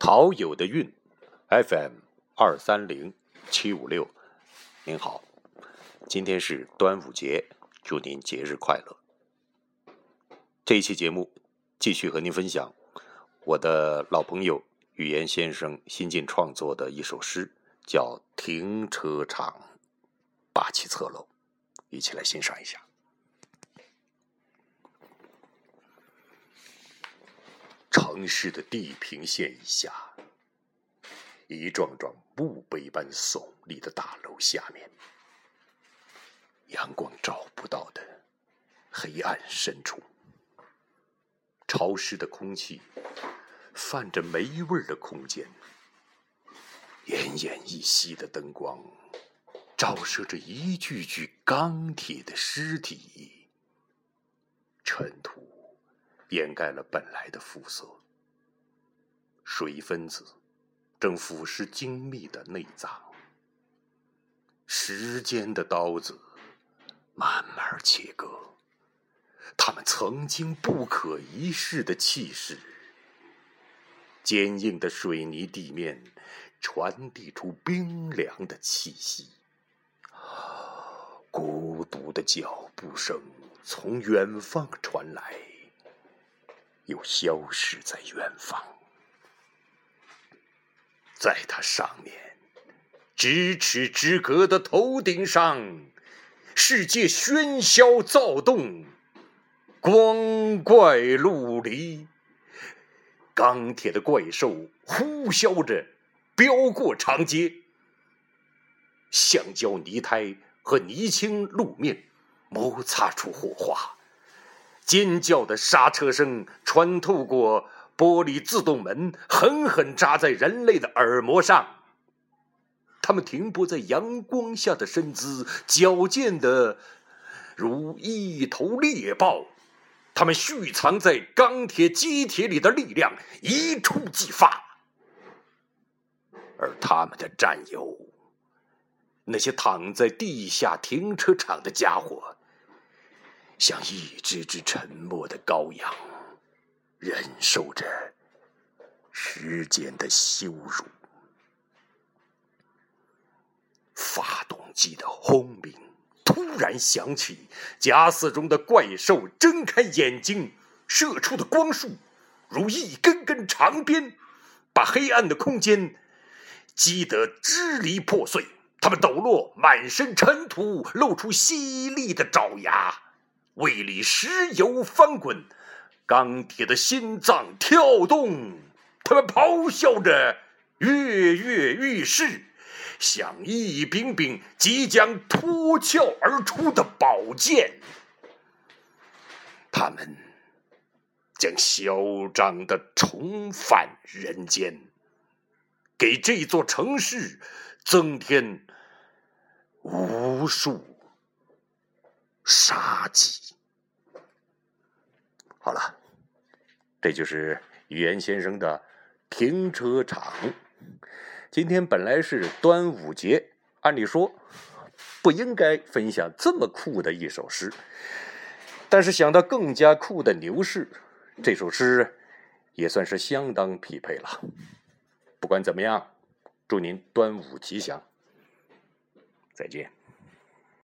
陶友的韵，FM 二三零七五六，您好，今天是端午节，祝您节日快乐。这一期节目继续和您分享我的老朋友语言先生新近创作的一首诗，叫《停车场》，霸气侧漏，一起来欣赏一下。城市的地平线以下，一幢幢墓碑般耸立的大楼下面，阳光照不到的黑暗深处，潮湿的空气，泛着霉味的空间，奄奄一息的灯光，照射着一具具钢铁的尸体，尘土。掩盖了本来的肤色，水分子正腐蚀精密的内脏，时间的刀子慢慢切割，他们曾经不可一世的气势。坚硬的水泥地面传递出冰凉的气息，孤独的脚步声从远方传来。又消失在远方，在它上面，咫尺之隔的头顶上，世界喧嚣躁动，光怪陆离。钢铁的怪兽呼啸着飙过长街，橡胶泥胎和泥青路面摩擦出火花。尖叫的刹车声穿透过玻璃自动门，狠狠扎在人类的耳膜上。他们停泊在阳光下的身姿，矫健的如一头猎豹。他们蓄藏在钢铁机体里的力量一触即发。而他们的战友，那些躺在地下停车场的家伙。像一只只沉默的羔羊，忍受着时间的羞辱。发动机的轰鸣突然响起，假死中的怪兽睁开眼睛，射出的光束如一根根长鞭，把黑暗的空间击得支离破碎。他们抖落满身尘土，露出犀利的爪牙。胃里石油翻滚，钢铁的心脏跳动，他们咆哮着，跃跃欲试，像一柄柄即将脱壳而出的宝剑。他们将嚣张的重返人间，给这座城市增添无数。杀机。好了，这就是语言先生的停车场。今天本来是端午节，按理说不应该分享这么酷的一首诗，但是想到更加酷的牛市，这首诗也算是相当匹配了。不管怎么样，祝您端午吉祥，再见。